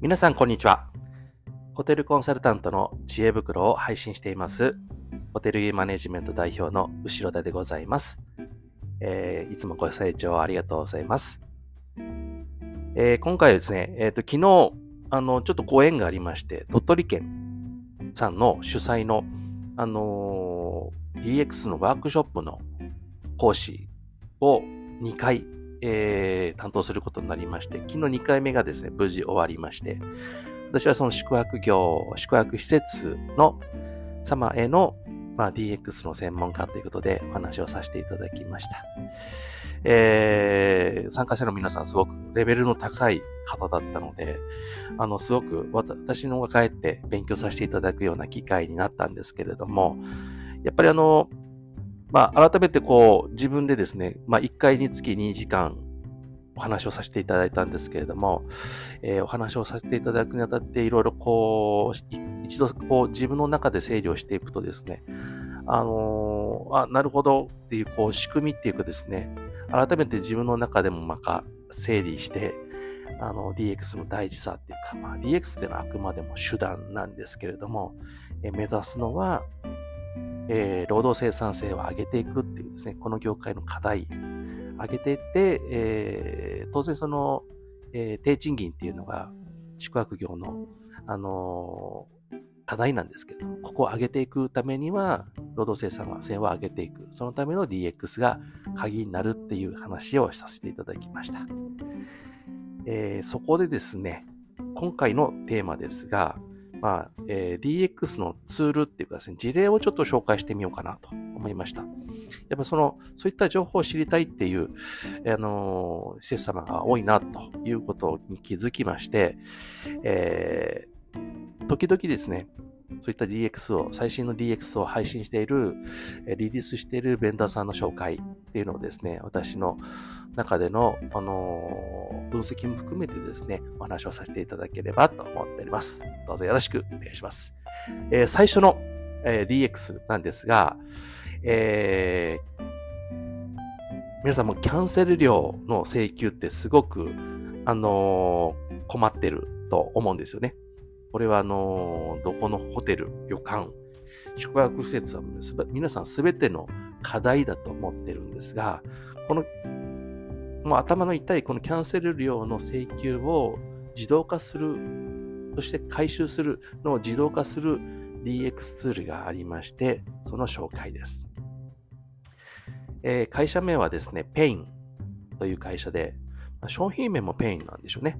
皆さん、こんにちは。ホテルコンサルタントの知恵袋を配信しています、ホテルユーマネジメント代表の後田でございます。えー、いつもご清聴ありがとうございます。えー、今回はですね、えっ、ー、と、昨日、あの、ちょっとご縁がありまして、鳥取県さんの主催の、あの DX のワークショップの講師を2回えー、担当することになりまして、昨日2回目がですね、無事終わりまして、私はその宿泊業、宿泊施設の様への、まあ、DX の専門家ということでお話をさせていただきました。えー、参加者の皆さんすごくレベルの高い方だったので、あの、すごく私の方が帰って勉強させていただくような機会になったんですけれども、やっぱりあの、まあ、改めてこう、自分でですね、まあ、1回につき2時間お話をさせていただいたんですけれども、えー、お話をさせていただくにあたって、いろいろこう、一度こう、自分の中で整理をしていくとですね、あのー、あ、なるほどっていう、こう、仕組みっていうかですね、改めて自分の中でもまた整理して、あの、DX の大事さっていうか、まあ、DX っていうのはあくまでも手段なんですけれども、え目指すのは、えー、労働生産性を上げていくっていうですね、この業界の課題、上げていって、えー、当然その、えー、低賃金っていうのが宿泊業の、あの課題なんですけど、ここを上げていくためには、労働生産性を上げていく。そのための DX が鍵になるっていう話をさせていただきました。えー、そこでですね、今回のテーマですが、まあ、えー、DX のツールっていうかですね、事例をちょっと紹介してみようかなと思いました。やっぱその、そういった情報を知りたいっていう、あのー、施設様が多いなということに気づきまして、えー、時々ですね、そういった DX を、最新の DX を配信している、リリースしているベンダーさんの紹介っていうのをですね、私の中での、あの分析も含めてですね、お話をさせていただければと思っております。どうぞよろしくお願いします。えー、最初の、えー、DX なんですが、えー、皆さんもキャンセル料の請求ってすごく、あの困ってると思うんですよね。これはあの、どこのホテル、旅館、宿泊施設は皆さんすべての課題だと思ってるんですが、この、もう頭の痛いこのキャンセル料の請求を自動化する、そして回収するのを自動化する DX ツールがありまして、その紹介です。えー、会社名はですね、ペインという会社で、商品名もペインなんでしょうね。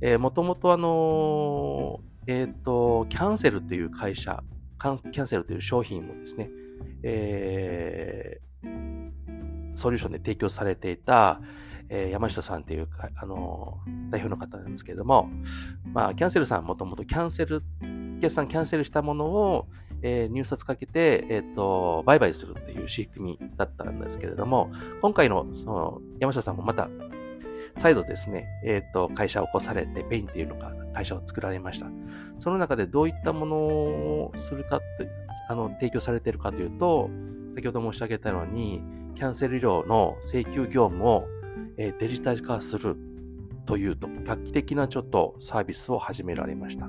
えー、もともとあの、えっ、ー、と、キャンセルという会社、キャンセルという商品をですね、えー、ソリューションで提供されていた、えー、山下さんというか、あのー、代表の方なんですけれども、まあ、キャンセルさんもともとキャンセル、お客さんキャンセルしたものを、えー、入札かけて、えっ、ー、と、売買するっていう仕組みだったんですけれども、今回の、その、山下さんもまた再度ですね、えっ、ー、と、会社を起こされて、ペインっていうのが会社を作られました。その中でどういったものをするかって、あの、提供されているかというと、先ほど申し上げたように、キャンセル料の請求業務を、え、デジタル化するというと、画期的なちょっとサービスを始められました。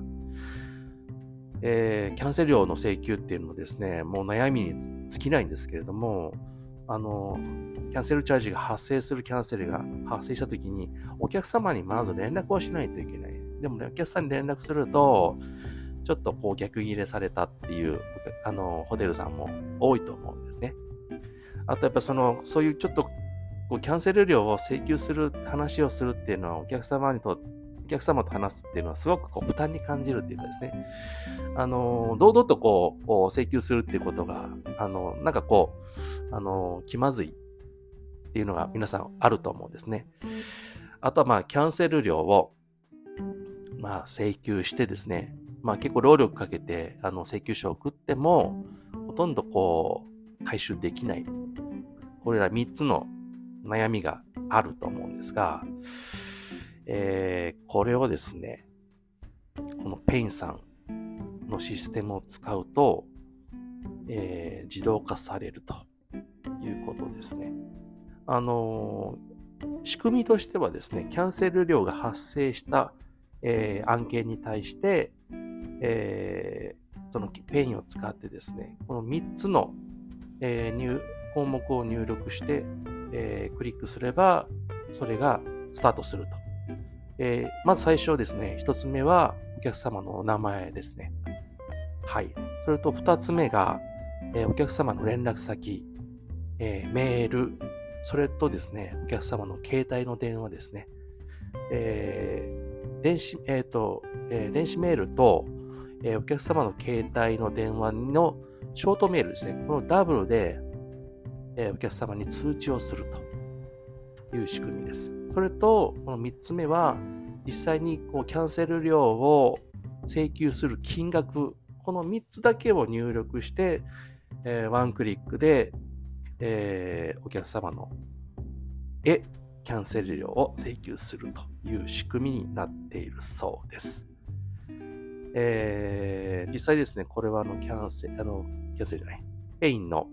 えー、キャンセル料の請求っていうのもですね、もう悩みに尽きないんですけれども、あの、キャンセルチャージが発生するキャンセルが発生したときに、お客様にまず連絡をしないといけない。でもね、お客さんに連絡すると、ちょっとこう逆切れされたっていう、あの、ホテルさんも多いと思うんですね。あとやっぱその、そういうちょっと、こうキャンセル料を請求する話をするっていうのはお客様にとってお客様と話すっていうのはすごくこう負担に感じるっていうかですね、あの、堂々とこう、請求するっていうことが、あの、なんかこう、あの、気まずいっていうのが皆さんあると思うんですね。あとはまあ、キャンセル料を、まあ、請求してですね、まあ結構労力かけて、あの、請求書を送っても、ほとんどこう、回収できない。これら3つの悩みがあると思うんですが、えー、これをですね、このペインさんのシステムを使うと、えー、自動化されるということですね。あのー、仕組みとしてはですね、キャンセル料が発生したえー、案件に対して、え、そのペインを使ってですね、この3つの、え、入項目を入力して、え、クリックすれば、それがスタートすると。えー、まず最初ですね、1つ目はお客様のお名前ですね。はい。それと2つ目が、えー、お客様の連絡先、えー、メール、それとですね、お客様の携帯の電話ですね。えー、電子、えっ、ー、と、えー、電子メールと、えー、お客様の携帯の電話のショートメールですね。このダブルで、えー、お客様に通知をするという仕組みです。それと、この3つ目は、実際にこうキャンセル料を請求する金額、この3つだけを入力して、えー、ワンクリックで、えー、お客様のへキャンセル料を請求するという仕組みになっているそうです。えー、実際ですね、これはあのキャンセル、あの、キャンセルじゃない、ペインの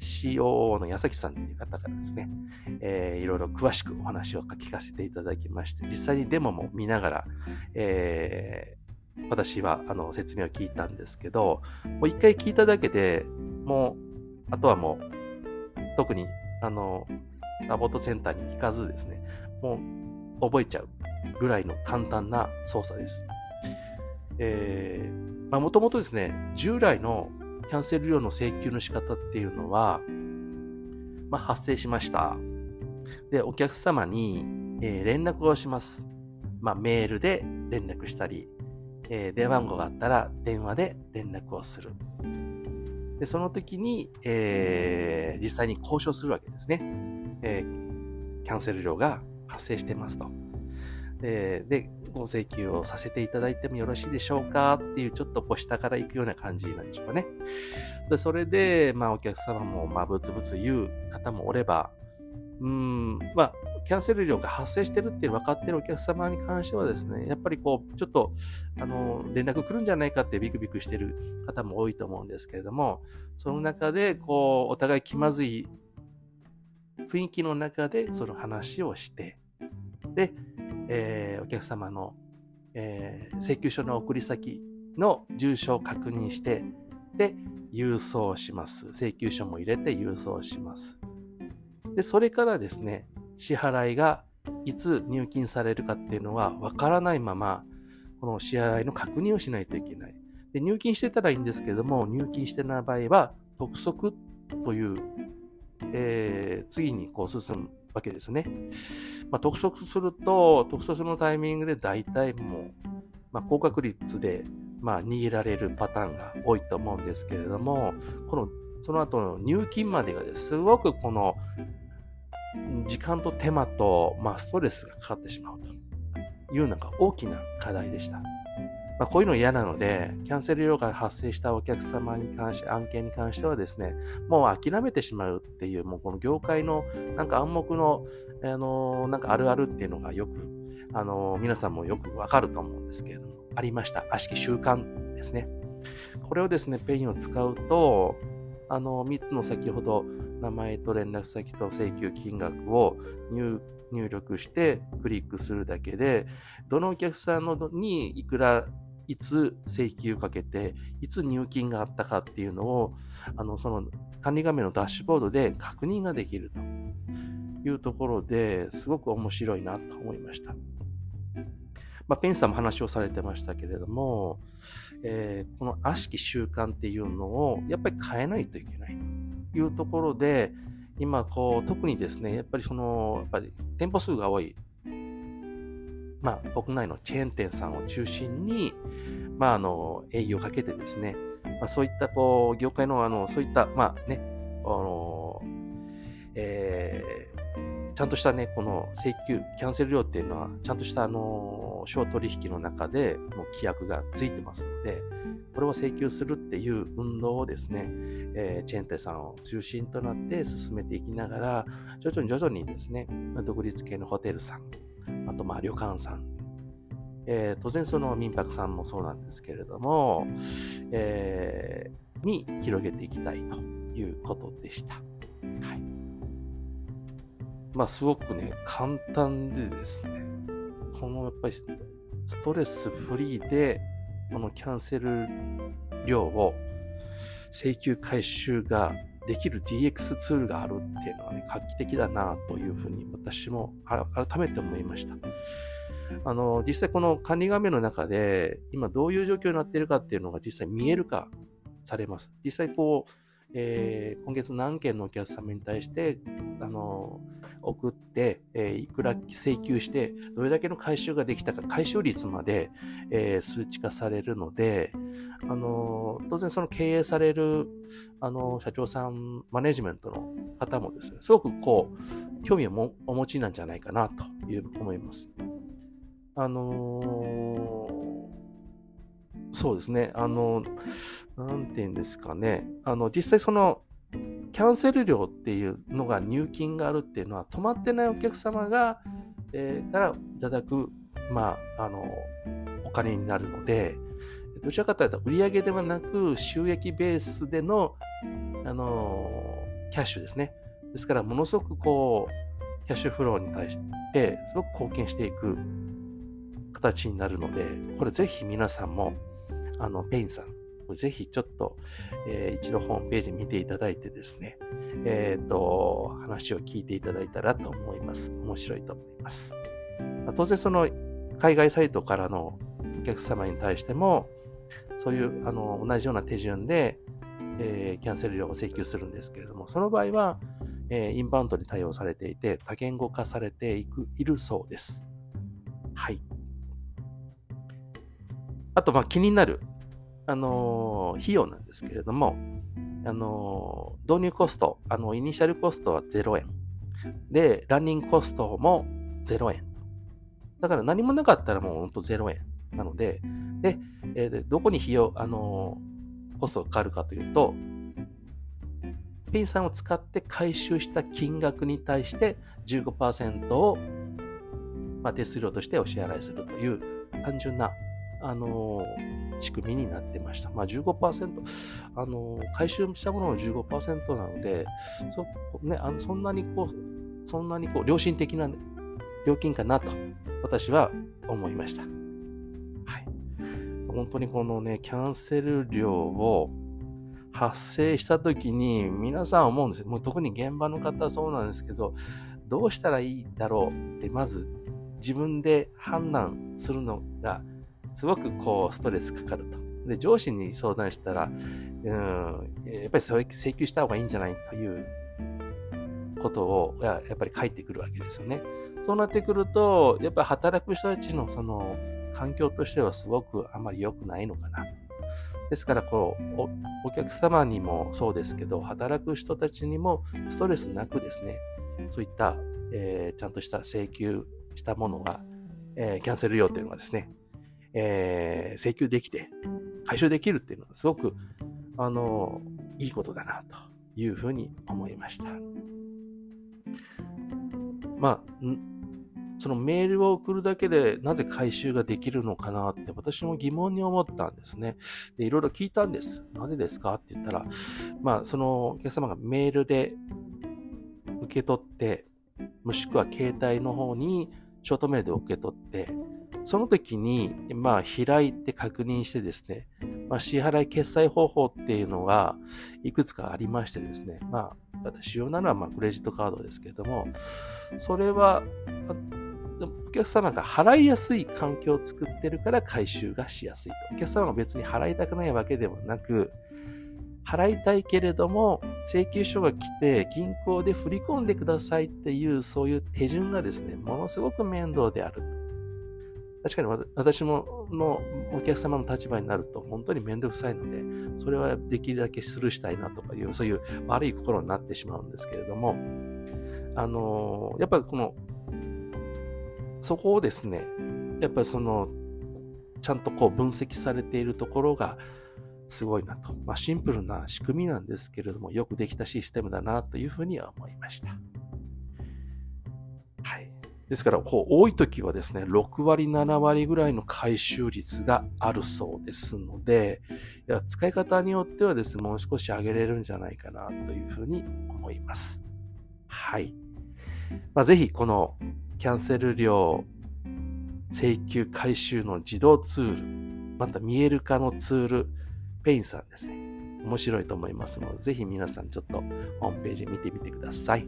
COO の矢崎さんという方からですね、えー、いろいろ詳しくお話を聞かせていただきまして、実際にデモも見ながら、えー、私はあの説明を聞いたんですけど、もう一回聞いただけでもう、あとはもう、特に、あの、サポートセンターに聞かずですね、もう覚えちゃうぐらいの簡単な操作です。えー、まあもともとですね、従来のキャンセル料の請求の仕方っていうのは、まあ、発生しました。で、お客様に、えー、連絡をします。まあ、メールで連絡したり、えー、電話番号があったら電話で連絡をする。で、その時に、えー、実際に交渉するわけですね。え、キャンセル料が発生してますと。で、でご請求をさせていただいてもよろしいでしょうか？っていう、ちょっとこう下から行くような感じなんでしょうかね。で、それで、まあお客様も、まあブツブツ言う方もおれば、うん、まあ、キャンセル料が発生してるって分かってるお客様に関してはですね、やっぱりこう、ちょっと、あの、連絡来るんじゃないかってビクビクしてる方も多いと思うんですけれども、その中で、こう、お互い気まずい雰囲気の中でその話をして、で、えー、お客様の、えー、請求書の送り先の住所を確認して、で、郵送します。請求書も入れて郵送します。で、それからですね、支払いがいつ入金されるかっていうのはわからないまま、この支払いの確認をしないといけない。で入金してたらいいんですけども、入金してない場合は、督促という、えー、次にこう進むわけですね。まあ、督促すると、督促のタイミングで大体もう、まあ、高確率で、まあ、逃げられるパターンが多いと思うんですけれども、この、その後の入金までがですごくこの、時間と手間と、まあ、ストレスがかかってしまうというのが大きな課題でした。まあ、こういうの嫌なので、キャンセル料が発生したお客様に関して、案件に関してはですね、もう諦めてしまうっていう、もうこの業界のなんか暗黙の、あのー、なんかあるあるっていうのがよく、あのー、皆さんもよくわかると思うんですけれども、ありました。悪しき習慣ですね。これをですね、ペインを使うと、あの、3つの先ほど、名前と連絡先と請求金額を入入力してクリックするだけで、どのお客さんのにいくらいつ請求かけて、いつ入金があったかっていうのを、あの、その管理画面のダッシュボードで確認ができるというところですごく面白いなと思いました。まあ、ペンさんも話をされてましたけれども、えー、この悪しき習慣っていうのをやっぱり変えないといけないというところで、今こう特にですね、やっぱりその、やっぱり店舗数が多いまあ、国内のチェーン店さんを中心に、まあ、あの、営業をかけてですね、まあ、そういった、こう、業界の、あの、そういった、まあね、あの、えー、ちゃんとしたね、この請求、キャンセル料っていうのは、ちゃんとした、あの、小取引の中で、もう規約がついてますので、これを請求するっていう運動をですね、えー、チェーン店さんを中心となって進めていきながら、徐々に徐々にですね、独立系のホテルさん、あとまあ旅館さん、えー、当然その民泊さんもそうなんですけれども、えー、に広げていきたいということでした。はい。まあすごくね、簡単でですね、このやっぱりストレスフリーで、このキャンセル料を請求回収ができる DX ツールがあるっていうのはね、画期的だなというふうに私も改めて思いました。あの、実際この管理画面の中で、今どういう状況になっているかっていうのが実際見える化されます。実際こう、えー、今月何件のお客様に対して、あの、送って、えー、いくら請求して、どれだけの回収ができたか、回収率まで、えー、数値化されるので、あの、当然その経営される、あの、社長さん、マネジメントの方もですね、すごくこう、興味をもお持ちなんじゃないかなという思います。あのそうですね、あの、なんて言うんですかね。あの、実際その、キャンセル料っていうのが入金があるっていうのは、止まってないお客様が、えー、からいただく、まあ、あの、お金になるので、どちらかというと売上ではなく収益ベースでの、あの、キャッシュですね。ですから、ものすごくこう、キャッシュフローに対して、すごく貢献していく形になるので、これぜひ皆さんも、あの、ペインさん、ぜひちょっと、えー、一度ホームページ見ていただいてですね、えっ、ー、と、話を聞いていただいたらと思います。面白いと思います。当然その海外サイトからのお客様に対しても、そういうあの同じような手順で、えー、キャンセル料を請求するんですけれども、その場合は、えー、インバウンドに対応されていて、多言語化されていくいるそうです。はい。あと、まあ、気になるあの費用なんですけれども、あの導入コスト、あの、イニシャルコストは0円。で、ランニングコストも0円。だから何もなかったらもうほんと0円なので、で、えー、どこに費用、あのコストがかかるかというと、 Payn さんを使って回収した金額に対して15%を、まあ、手数料としてお支払いするという単純なあの仕組みになってました。まあ15%、あの回収したものの15%なので、そ,、ね、あのそんなにこう、そんなにこう、良心的な料金かなと、私は思いました。はい。本当にこのね、キャンセル料を発生した時に皆さん思うんですよ。もう特に現場の方はそうなんですけど、どうしたらいいだろうって、まず自分で判断するのがすごくこうストレスかかると。で、上司に相談したら、うん、やっぱり請求した方がいいんじゃないということをやっぱり書いてくるわけですよね。そうなってくると、やっぱり働く人たちのその環境としてはすごくあまり良くないのかな。ですからこうお、お客様にもそうですけど、働く人たちにもストレスなくですね、そういった、えー、ちゃんとした請求したものが、えー、キャンセル料というのがですね、えー、請求できて、回収できるっていうのはすごく、あの、いいことだな、というふうに思いました。まあ、そのメールを送るだけでなぜ回収ができるのかなって私も疑問に思ったんですね。で、いろいろ聞いたんです。なぜですかって言ったら、まあ、そのお客様がメールで受け取って、もしくは携帯の方にショートメールで受け取って、その時に、まあ、開いて確認してですね、まあ、支払い決済方法っていうのがいくつかありましてですね、まあ、ただ主要なのはまあクレジットカードですけれども、それは、お客様が払いやすい環境を作ってるから回収がしやすいと。お客様が別に払いたくないわけでもなく、払いたいけれども、請求書が来て銀行で振り込んでくださいっていう、そういう手順がですね、ものすごく面倒であると。確かに私ものお客様の立場になると本当にめんどくさいので、それはできるだけスルーしたいなとかいう、そういう悪い心になってしまうんですけれども、あの、やっぱりこの、そこをですね、やっぱりその、ちゃんとこう分析されているところがすごいなと。まあシンプルな仕組みなんですけれども、よくできたシステムだなというふうには思いました。ですから、こう、多い時はですね、6割、7割ぐらいの回収率があるそうですので、いや使い方によってはですね、もう少し上げれるんじゃないかなというふうに思います。はい。まあ、ぜひ、このキャンセル料請求回収の自動ツール、また見える化のツール、 Payn さんですね。面白いと思いますので、ぜひ皆さんちょっとホームページ見てみてください。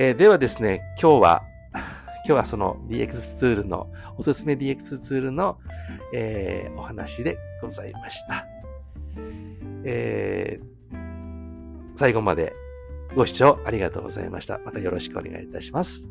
えー、ではですね、今日は、今日はその DX ツールの、おすすめ DX ツールの、えー、お話でございました。えー、最後までご視聴ありがとうございました。またよろしくお願いいたします。